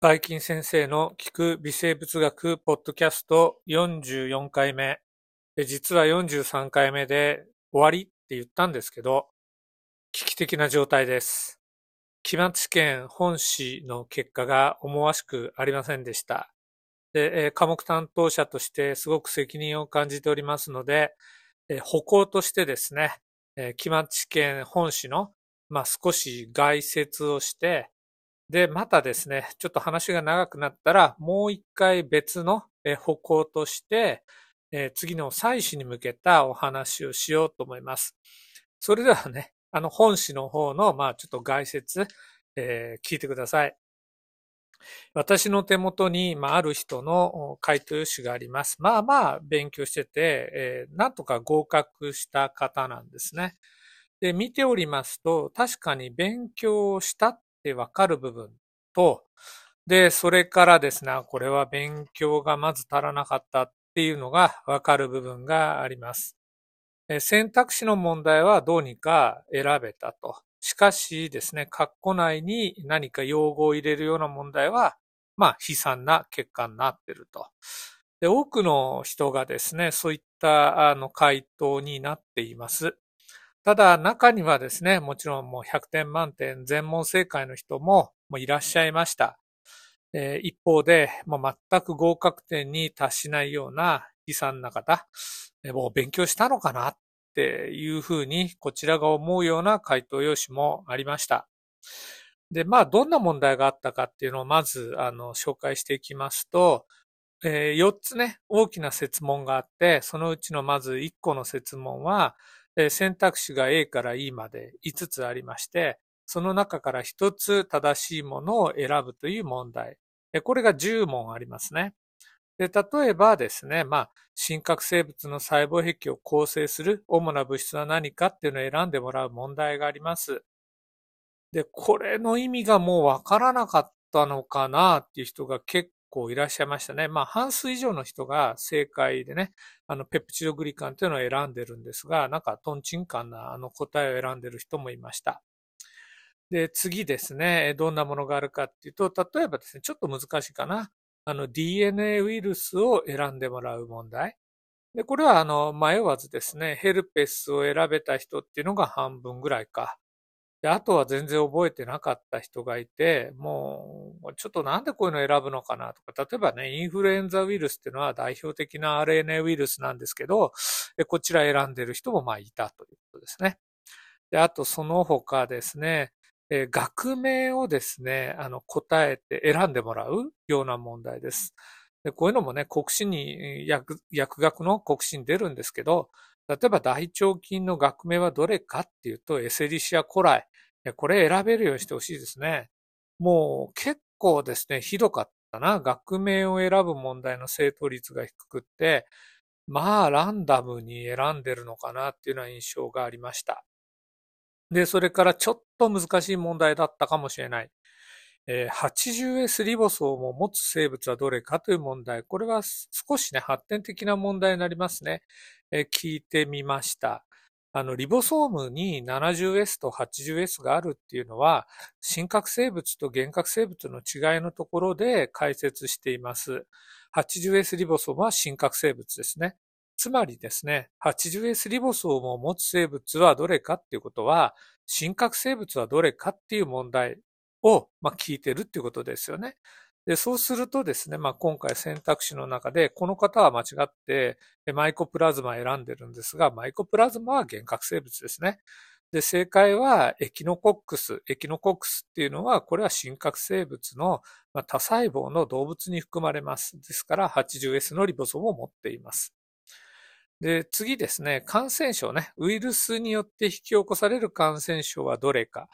バイキン先生の聞く微生物学ポッドキャスト44回目。実は43回目で終わりって言ったんですけど、危機的な状態です。期末試験本試の結果が思わしくありませんでした。で科目担当者としてすごく責任を感じておりますので、歩行としてですね、期末試験本試の、まあ、少し概説をして、で、またですね、ちょっと話が長くなったら、もう一回別の歩行として、次の祭祀に向けたお話をしようと思います。それではね、あの本誌の方の、まあちょっと概説、えー、聞いてください。私の手元に、まあ、ある人の回答用紙があります。まあまあ勉強してて、えー、なんとか合格した方なんですね。で、見ておりますと、確かに勉強したってわかる部分と、で、それからですね、これは勉強がまず足らなかったっていうのがわかる部分があります。選択肢の問題はどうにか選べたと。しかしですね、括弧内に何か用語を入れるような問題は、まあ、悲惨な結果になっていると。で、多くの人がですね、そういったあの回答になっています。ただ中にはですね、もちろんもう100点満点全問正解の人もいらっしゃいました。えー、一方で、もう全く合格点に達しないような悲惨な方、もう勉強したのかなっていうふうにこちらが思うような回答用紙もありました。で、まあ、どんな問題があったかっていうのをまず、あの、紹介していきますと、えー、4つね、大きな説問があって、そのうちのまず1個の説問は、選択肢が A から E まで5つありまして、その中から1つ正しいものを選ぶという問題。これが10問ありますね。で例えばですね、まあ、真核生物の細胞壁を構成する主な物質は何かっていうのを選んでもらう問題があります。で、これの意味がもうわからなかったのかなっていう人が結構いらっしゃいましたね。まあ、半数以上の人が正解でね、あの、ペプチドグリカンというのを選んでるんですが、なんかトンチンカンなあの答えを選んでる人もいました。で、次ですね、どんなものがあるかっていうと、例えばですね、ちょっと難しいかな。あの、DNA ウイルスを選んでもらう問題。で、これはあの、迷わずですね、ヘルペスを選べた人っていうのが半分ぐらいか。で、あとは全然覚えてなかった人がいて、もう、ちょっとなんでこういうの選ぶのかなとか、例えばね、インフルエンザウイルスっていうのは代表的な RNA ウイルスなんですけど、こちら選んでる人もまあいたということですね。で、あとその他ですね、え学名をですね、あの、答えて選んでもらうような問題です。でこういうのもね、国試に、薬薬学の国試に出るんですけど、例えば大腸菌の学名はどれかっていうと、エセリシアコライ。これ選べるようにしてほしいですね。もう結構ですね、ひどかったな。学名を選ぶ問題の正答率が低くって、まあランダムに選んでるのかなっていうような印象がありました。で、それからちょっと難しい問題だったかもしれない。80S リボソームを持つ生物はどれかという問題。これは少しね、発展的な問題になりますね。聞いてみました。あの、リボソームに 70S と 80S があるっていうのは、真核生物と原核生物の違いのところで解説しています。80S リボソームは真核生物ですね。つまりですね、80S リボソームを持つ生物はどれかっていうことは、真核生物はどれかっていう問題を、まあ、聞いてるっていうことですよね。で、そうするとですね、まあ、今回選択肢の中で、この方は間違って、マイコプラズマ選んでるんですが、マイコプラズマは原核生物ですね。で、正解はエキノコックス。エキノコックスっていうのは、これは真核生物の多細胞の動物に含まれます。ですから、80S のリボソームを持っています。で、次ですね、感染症ね、ウイルスによって引き起こされる感染症はどれか。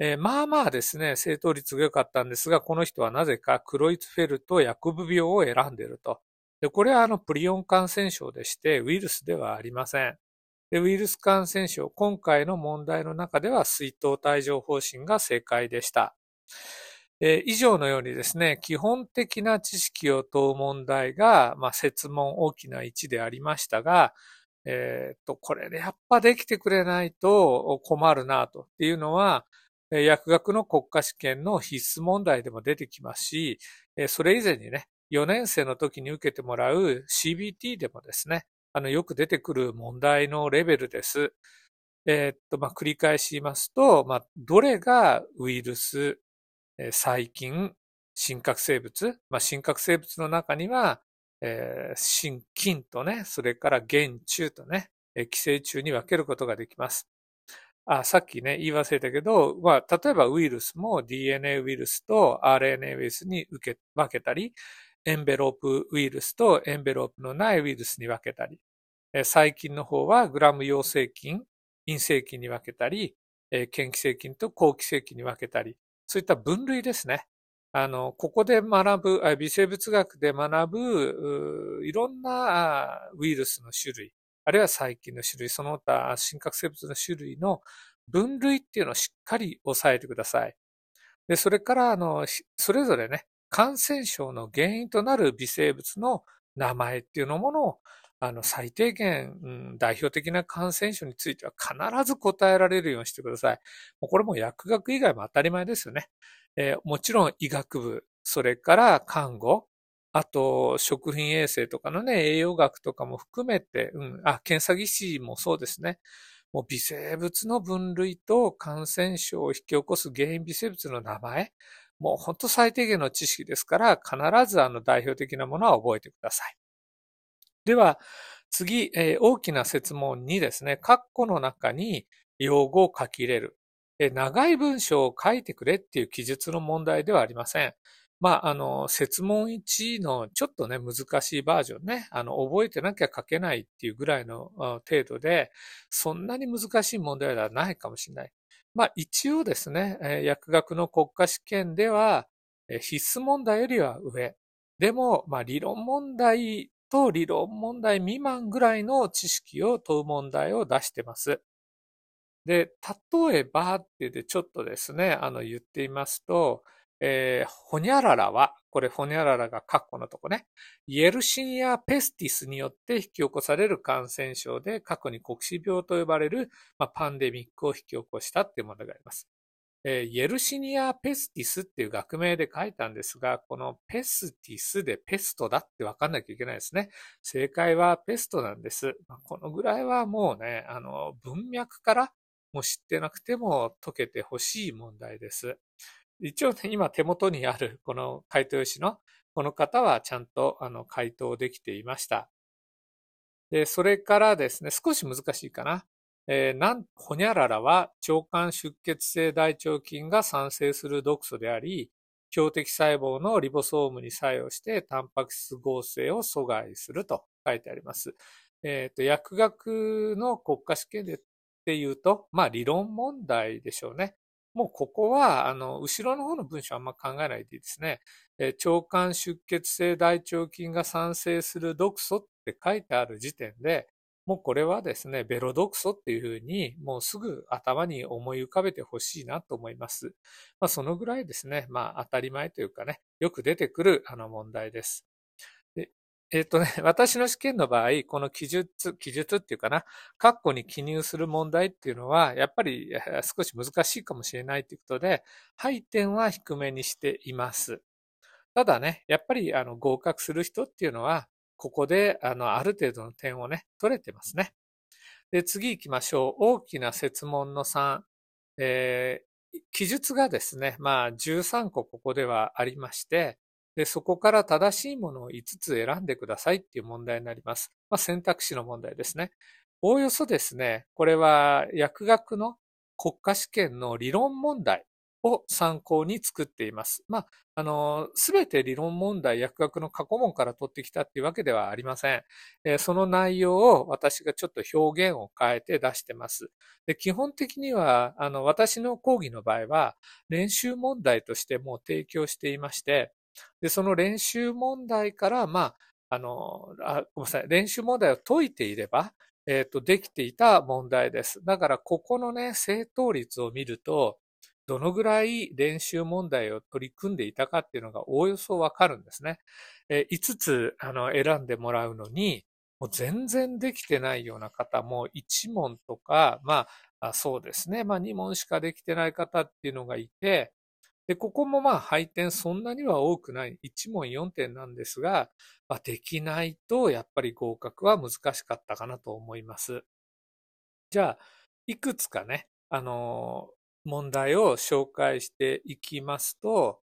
えー、まあまあですね、正答率が良かったんですが、この人はなぜかクロイツフェルトヤコブ病を選んでいると。で、これはあのプリオン感染症でして、ウイルスではありません。で、ウイルス感染症、今回の問題の中では水筒帯状方針が正解でした。えー、以上のようにですね、基本的な知識を問う問題が、まあ、説問大きな位置でありましたが、えー、っと、これでやっぱできてくれないと困るなとっていうのは、薬学の国家試験の必須問題でも出てきますし、それ以前にね、4年生の時に受けてもらう CBT でもですね、あの、よく出てくる問題のレベルです。えー、っと、まあ、繰り返し言いますと、まあ、どれがウイルス、細菌、真核生物、まあ、真核生物の中には、えー、真菌とね、それから原虫とね、寄生虫に分けることができます。あ、さっきね、言い忘れたけど、まあ、例えばウイルスも DNA ウイルスと RNA ウイルスに受け、分けたり、エンベロープウイルスとエンベロープのないウイルスに分けたり、細菌の方はグラム陽性菌、陰性菌に分けたり、嫌気性菌と好気性菌に分けたり、そういった分類ですね。あの、ここで学ぶ、微生物学で学ぶ、いろんなウイルスの種類、あるいは細菌の種類、その他、真核生物の種類の分類っていうのをしっかり押さえてください。で、それから、あの、それぞれね、感染症の原因となる微生物の名前っていうのものを、あの、最低限、うん、代表的な感染症については必ず答えられるようにしてください。もうこれも薬学以外も当たり前ですよね。えー、もちろん医学部、それから看護、あと、食品衛生とかのね、栄養学とかも含めて、うん、あ、検査技師もそうですね。もう微生物の分類と感染症を引き起こす原因微生物の名前、もう本当最低限の知識ですから、必ずあの代表的なものは覚えてください。では、次、えー、大きな説問にですね、括弧の中に用語を書き入れる。長い文章を書いてくれっていう記述の問題ではありません。まあ、あの、説問1のちょっとね、難しいバージョンね、あの、覚えてなきゃ書けないっていうぐらいの程度で、そんなに難しい問題ではないかもしれない。まあ、一応ですね、薬学の国家試験では、必須問題よりは上。でも、まあ、理論問題と理論問題未満ぐらいの知識を問う問題を出してます。で、例えばって言ってちょっとですね、あの言っていますと、えー、ホニャララは、これホニャララがカッコのとこね、イエルシニア・ペスティスによって引き起こされる感染症で過去に黒死病と呼ばれる、まあ、パンデミックを引き起こしたっていうものがあります。えー、イエルシニア・ペスティスっていう学名で書いたんですが、このペスティスでペストだって分かんなきゃいけないですね。正解はペストなんです。まあ、このぐらいはもうね、あの、文脈からも知ってなくても解けてほしい問題です。一応ね、今手元にあるこの回答用紙のこの方はちゃんとあの回答できていました。で、それからですね、少し難しいかな。えー、なん、ほにゃららは腸管出血性大腸菌が産生する毒素であり、標的細胞のリボソームに作用してタンパク質合成を阻害すると書いてあります。えっ、ー、と、薬学の国家試験でっていうと、まあ理論問題でしょうね。もうここは、あの、後ろの方の文章あんま考えないでいいですね。え腸管出血性大腸菌が産生する毒素って書いてある時点で、もうこれはですね、ベロ毒素っていうふうに、もうすぐ頭に思い浮かべてほしいなと思います。まあ、そのぐらいですね、まあ、当たり前というかね、よく出てくるあの問題です。えっ、とね、私の試験の場合、この記述、記述っていうかな、括弧に記入する問題っていうのは、やっぱり少し難しいかもしれないということで、配点は低めにしています。ただね、やっぱりあの合格する人っていうのは、ここであのある程度の点をね、取れてますね。で、次行きましょう。大きな設問の3。えー、記述がですね、まあ13個ここではありまして、で、そこから正しいものを5つ選んでくださいっていう問題になります。まあ、選択肢の問題ですね。おおよそですね、これは薬学の国家試験の理論問題を参考に作っています。まあ、あの、すべて理論問題、薬学の過去問から取ってきたっていうわけではありません。えー、その内容を私がちょっと表現を変えて出してます。で基本的には、あの、私の講義の場合は、練習問題としても提供していまして、で、その練習問題から、まあ、あの、あごめんなさい、練習問題を解いていれば、えっ、ー、と、できていた問題です。だから、ここのね、正答率を見ると、どのぐらい練習問題を取り組んでいたかっていうのがおおよそわかるんですね。えー、5つ、あの、選んでもらうのに、もう全然できてないような方も1問とか、まあそうですね。まあ2問しかできてない方っていうのがいて、で、ここもまあ配点そんなには多くない。1問4点なんですが、まあ、できないとやっぱり合格は難しかったかなと思います。じゃあ、いくつかね、あのー、問題を紹介していきますと、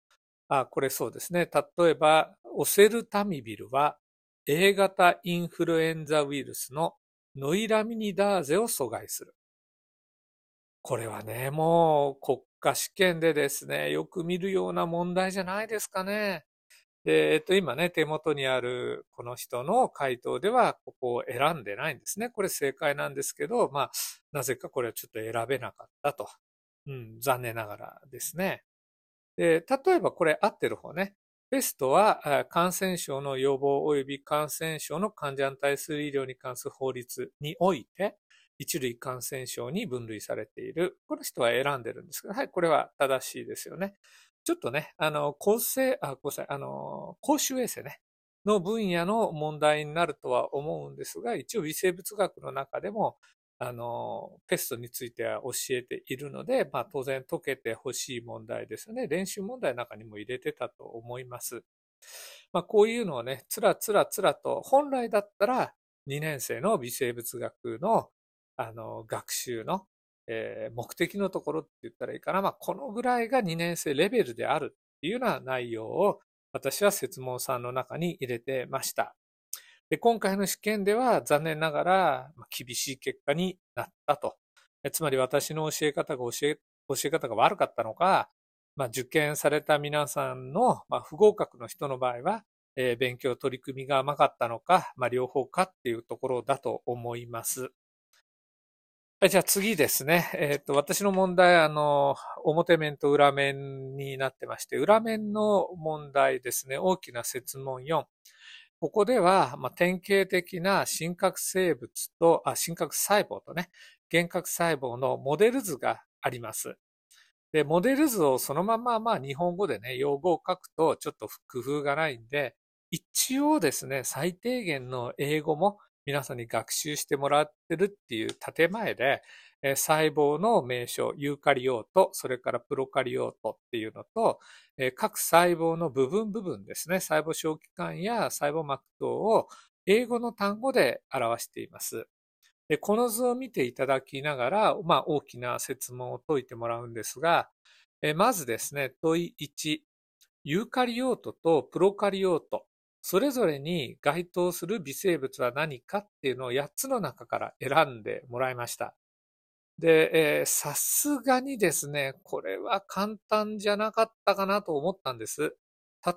あ、これそうですね。例えば、オセルタミビルは A 型インフルエンザウイルスのノイラミニダーゼを阻害する。これはね、もう国家試験でですね、よく見るような問題じゃないですかね。で、えっと、今ね、手元にあるこの人の回答では、ここを選んでないんですね。これ正解なんですけど、まあ、なぜかこれはちょっと選べなかったと。うん、残念ながらですね。で、例えばこれ合ってる方ね。ペストは感染症の予防及び感染症の患者に対する医療に関する法律において、一類感染症に分類されている。この人は選んでるんですけど、はい、これは正しいですよね。ちょっとね、あの、公正、あ、ごめんなさい、あの、公衆衛生ね、の分野の問題になるとは思うんですが、一応微生物学の中でも、あの、ペストについては教えているので、まあ当然解けてほしい問題ですよね。練習問題の中にも入れてたと思います。まあこういうのをね、つらつらつらと、本来だったら2年生の微生物学のあの、学習の、えー、目的のところって言ったらいいかな。まあ、このぐらいが2年生レベルであるっていうような内容を私は説問さんの中に入れてました。で、今回の試験では残念ながら厳しい結果になったと。つまり私の教え方が教え、教え方が悪かったのか、まあ、受験された皆さんの、まあ、不合格の人の場合は、えー、勉強取り組みが甘かったのか、まあ、両方かっていうところだと思います。じゃあ次ですね。えっ、ー、と、私の問題、あの、表面と裏面になってまして、裏面の問題ですね。大きな説問4。ここでは、まあ、典型的な真核生物と、あ、真核細胞とね、幻核細胞のモデル図があります。で、モデル図をそのまま、まあ、日本語でね、用語を書くとちょっと工夫がないんで、一応ですね、最低限の英語も皆さんに学習してもらってるっていう建前で、え細胞の名称、ユーカリオート、それからプロカリオートっていうのと、え各細胞の部分部分ですね、細胞小器官や細胞膜等を英語の単語で表しています。でこの図を見ていただきながら、まあ、大きな説問を解いてもらうんですが、えまずですね、問い1、ユーカリオートとプロカリオート、それぞれに該当する微生物は何かっていうのを8つの中から選んでもらいました。で、さすがにですね、これは簡単じゃなかったかなと思ったんです。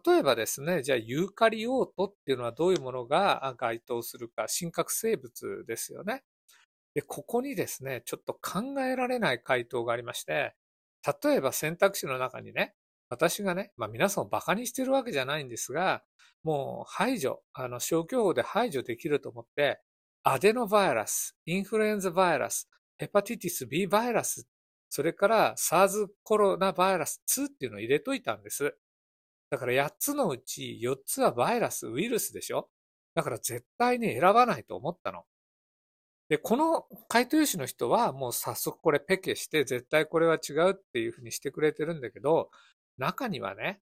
例えばですね、じゃあユーカリオートっていうのはどういうものが該当するか、真核生物ですよね。で、ここにですね、ちょっと考えられない回答がありまして、例えば選択肢の中にね、私がね、まあ皆さんを馬鹿にしてるわけじゃないんですが、もう排除、あの消去法で排除できると思って、アデノバイラス、インフルエンザバイラス、ヘパティティス B バイラス、それから SARS コロナバイラス2っていうのを入れといたんです。だから8つのうち4つはバイラス、ウイルスでしょ？だから絶対に選ばないと思ったの。で、この回答用紙の人はもう早速これペケして絶対これは違うっていうふうにしてくれてるんだけど、中にはね、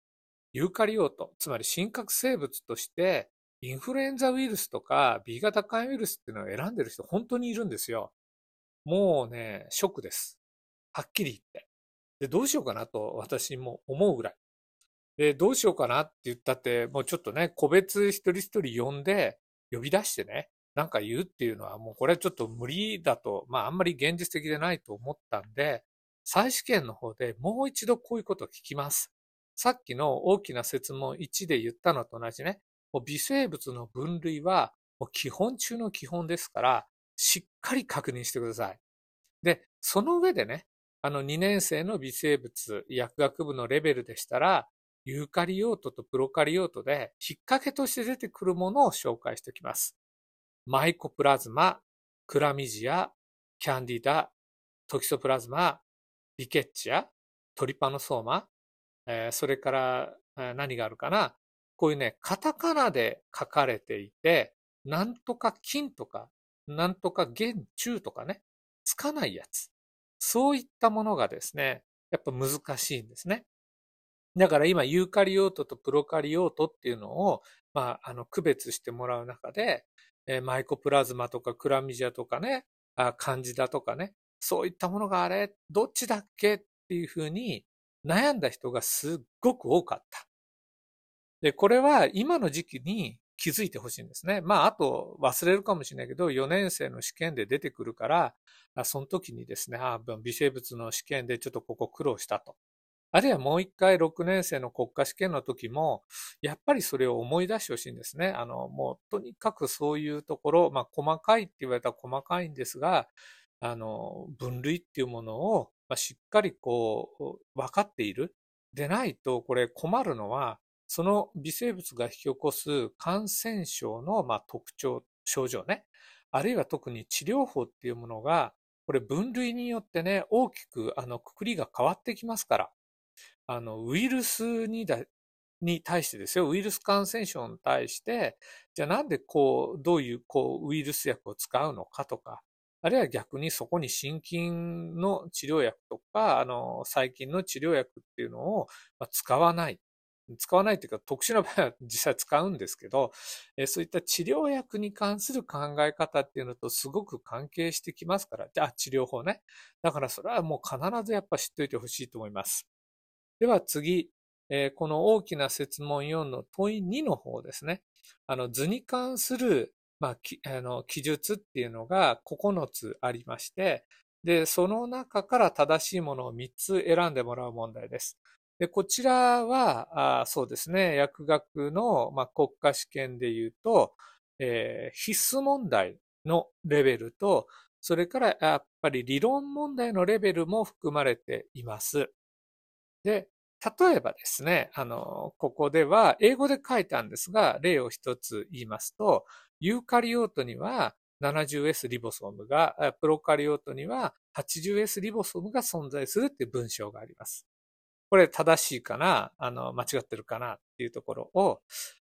ユーカリオート、つまり真核生物として、インフルエンザウイルスとか B 型肝炎ウイルスっていうのを選んでる人本当にいるんですよ。もうね、ショックです。はっきり言って。で、どうしようかなと私も思うぐらい。で、どうしようかなって言ったって、もうちょっとね、個別一人一人呼んで、呼び出してね、なんか言うっていうのはもうこれはちょっと無理だと、まああんまり現実的でないと思ったんで、再試験の方でもう一度こういうことを聞きます。さっきの大きな説問1で言ったのと同じね、微生物の分類は基本中の基本ですから、しっかり確認してください。で、その上でね、あの2年生の微生物薬学部のレベルでしたら、ユーカリオートとプロカリオートで引っ掛けとして出てくるものを紹介しておきます。マイコプラズマ、クラミジア、キャンディダ、トキソプラズマ、リケッチア、トリパノソーマ、えー、それから、何があるかな。こういうね、カタカナで書かれていて、なんとか金とか、なんとか元中とかね、つかないやつ。そういったものがですね、やっぱ難しいんですね。だから今、ユーカリオートとプロカリオートっていうのを、まあ、あの、区別してもらう中で、えー、マイコプラズマとかクラミジアとかね、あ漢字だとかね、そういったものがあれ、どっちだっけっていうふうに悩んだ人がすっごく多かった。で、これは今の時期に気づいてほしいんですね。まあ、あと忘れるかもしれないけど、4年生の試験で出てくるから、その時にですね、あ微生物の試験でちょっとここ苦労したと。あるいはもう一回6年生の国家試験の時も、やっぱりそれを思い出してほしいんですね。あの、もうとにかくそういうところ、まあ細かいって言われたら細かいんですが、あの、分類っていうものを、まあ、しっかりこう、分かっている。でないと、これ困るのは、その微生物が引き起こす感染症の、まあ、特徴、症状ね。あるいは特に治療法っていうものが、これ分類によってね、大きくあの、くくりが変わってきますから。あの、ウイルスにだ、に対してですよ、ウイルス感染症に対して、じゃあなんでこう、どういうこう、ウイルス薬を使うのかとか、あるいは逆にそこに心筋の治療薬とか、あの、細菌の治療薬っていうのを使わない。使わないというか、特殊な場合は実際使うんですけど、えそういった治療薬に関する考え方っていうのとすごく関係してきますから、あ、治療法ね。だからそれはもう必ずやっぱ知っておいてほしいと思います。では次、えこの大きな説問4の問い2の方ですね。あの図に関する、まあ、きあの記述っていうのが9つありまして、で、その中から正しいものを3つ選んでもらう問題です。で、こちらは、あそうですね、薬学の、まあ、国家試験で言うと、えー、必須問題のレベルと、それからやっぱり理論問題のレベルも含まれています。で、例えばですね、あの、ここでは英語で書いたんですが、例を一つ言いますと、ユーカリオートには 70S リボソームが、プロカリオートには 80S リボソームが存在するっていう文章があります。これ正しいかなあの、間違ってるかなっていうところを、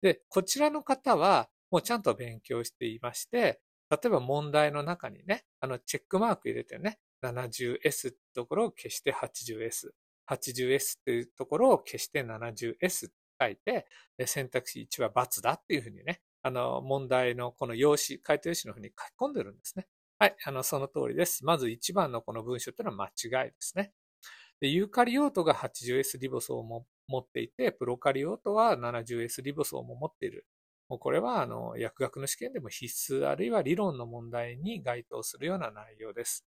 で、こちらの方はもうちゃんと勉強していまして、例えば問題の中にね、あの、チェックマーク入れてね、70S ってところを消して 80S、80S っていうところを消して 70S って書いて、選択肢1は×だっていうふうにね、あの、問題のこの用紙、回答用紙のふうに書き込んでるんですね。はい、あの、その通りです。まず1番のこの文章っていうのは間違いですね。で、ユーカリオートが 80S リボソームを持っていて、プロカリオートは 70S リボソームを持っている。もうこれは、あの、薬学の試験でも必須、あるいは理論の問題に該当するような内容です。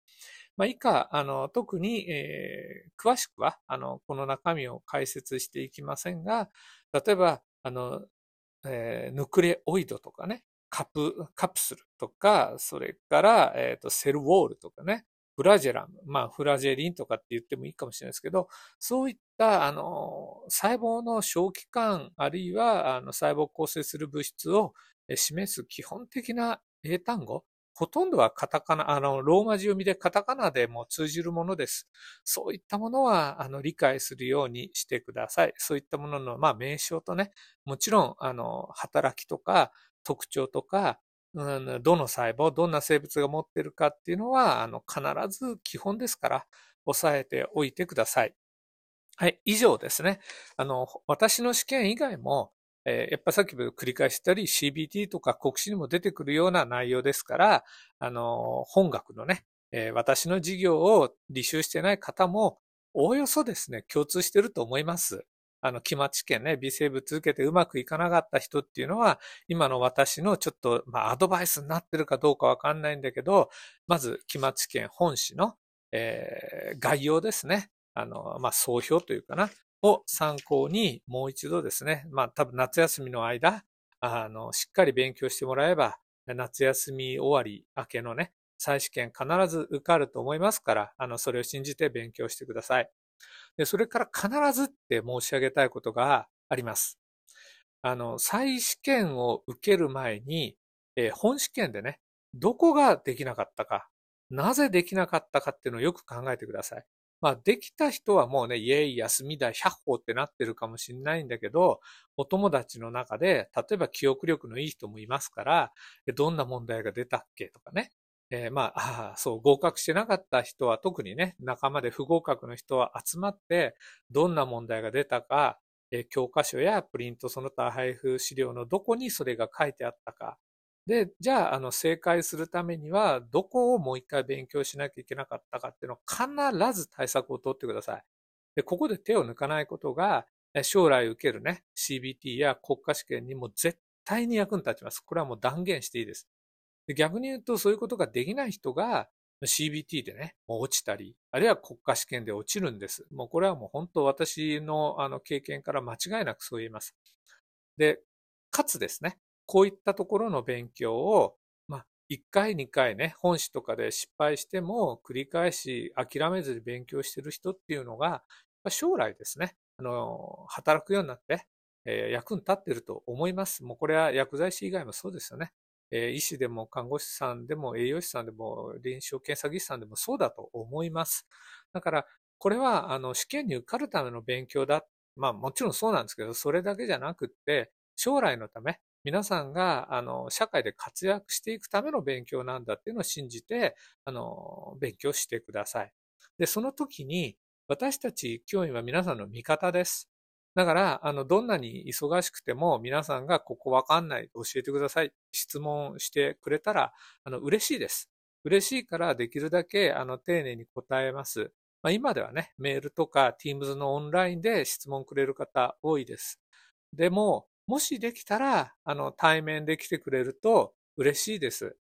まあ、以下、あの、特に、えー、詳しくは、あの、この中身を解説していきませんが、例えば、あの、えー、ヌクレオイドとかね、カプ、カプスルとか、それから、えっ、ー、と、セルウォールとかね、フラジェラム、まあ、フラジェリンとかって言ってもいいかもしれないですけど、そういった、あの、細胞の小器官、あるいは、あの、細胞を構成する物質を示す基本的な英単語、ほとんどはカタカナ、あの、ローマ字読みでカタカナでも通じるものです。そういったものは、あの、理解するようにしてください。そういったものの、まあ、名称とね、もちろん、あの、働きとか、特徴とか、うん、どの細胞、どんな生物が持ってるかっていうのは、あの、必ず基本ですから、押さえておいてください。はい、以上ですね。あの、私の試験以外も、えー、やっぱさっきも繰り返したり、CBT とか国試にも出てくるような内容ですから、あの、本学のね、えー、私の授業を履修してない方も、おおよそですね、共通してると思います。あの、期末試験ね、微生物受けてうまくいかなかった人っていうのは、今の私のちょっと、まあ、アドバイスになってるかどうかわかんないんだけど、まず、期末試験本誌の、えー、概要ですね。あの、まあ、総評というかな、を参考に、もう一度ですね、まあ、多分夏休みの間、あの、しっかり勉強してもらえば、夏休み終わり明けのね、再試験必ず受かると思いますから、あの、それを信じて勉強してください。で、それから必ずって申し上げたいことがあります。あの、再試験を受ける前に、えー、本試験でね、どこができなかったか、なぜできなかったかっていうのをよく考えてください。まあ、できた人はもうね、イエイ休みだ、100歩ってなってるかもしれないんだけど、お友達の中で、例えば記憶力のいい人もいますから、どんな問題が出たっけとかね、えー、まあ、あそう、合格してなかった人は特にね、仲間で不合格の人は集まって、どんな問題が出たか、えー、教科書やプリントその他配布資料のどこにそれが書いてあったか。で、じゃあ、あの、正解するためには、どこをもう一回勉強しなきゃいけなかったかっていうのを必ず対策を取ってください。で、ここで手を抜かないことが、将来受けるね、CBT や国家試験にも絶対に役に立ちます。これはもう断言していいです。で逆に言うと、そういうことができない人が CBT でね、もう落ちたり、あるいは国家試験で落ちるんです。もうこれはもう本当私のあの経験から間違いなくそう言います。で、かつですね、こういったところの勉強を、まあ、1回2回ね、本誌とかで失敗しても繰り返し諦めずに勉強してる人っていうのが、将来ですね、あの、働くようになって、えー、役に立ってると思います。もうこれは薬剤師以外もそうですよね。えー、医師でも看護師さんでも栄養士さんでも臨床検査技師さんでもそうだと思います。だから、これはあの試験に受かるための勉強だ。まあもちろんそうなんですけど、それだけじゃなくって、将来のため、皆さんがあの社会で活躍していくための勉強なんだっていうのを信じて、あの勉強してください。で、その時に私たち教員は皆さんの味方です。だから、あの、どんなに忙しくても、皆さんがここわかんない、教えてください、質問してくれたら、あの、嬉しいです。嬉しいからできるだけ、あの、丁寧に答えます。まあ、今ではね、メールとか Teams のオンラインで質問くれる方多いです。でも、もしできたら、あの、対面で来てくれると嬉しいです。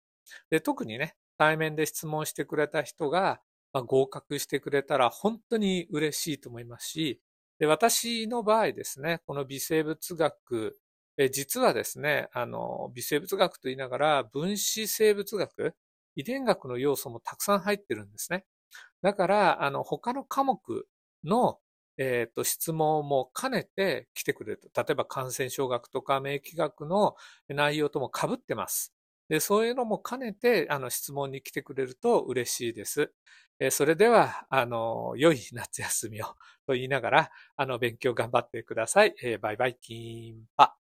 で、特にね、対面で質問してくれた人が、まあ、合格してくれたら本当に嬉しいと思いますし、で、私の場合ですね、この微生物学、え実はですね、あの、微生物学と言いながら、分子生物学、遺伝学の要素もたくさん入ってるんですね。だから、あの、他の科目の、えっ、ー、と、質問も兼ねて来てくれると。例えば感染症学とか免疫学の内容とも被ってます。で、そういうのも兼ねて、あの、質問に来てくれると嬉しいです。えそれでは、あの、良い夏休みをと言いながら、あの、勉強頑張ってください。えバイバイキンパ。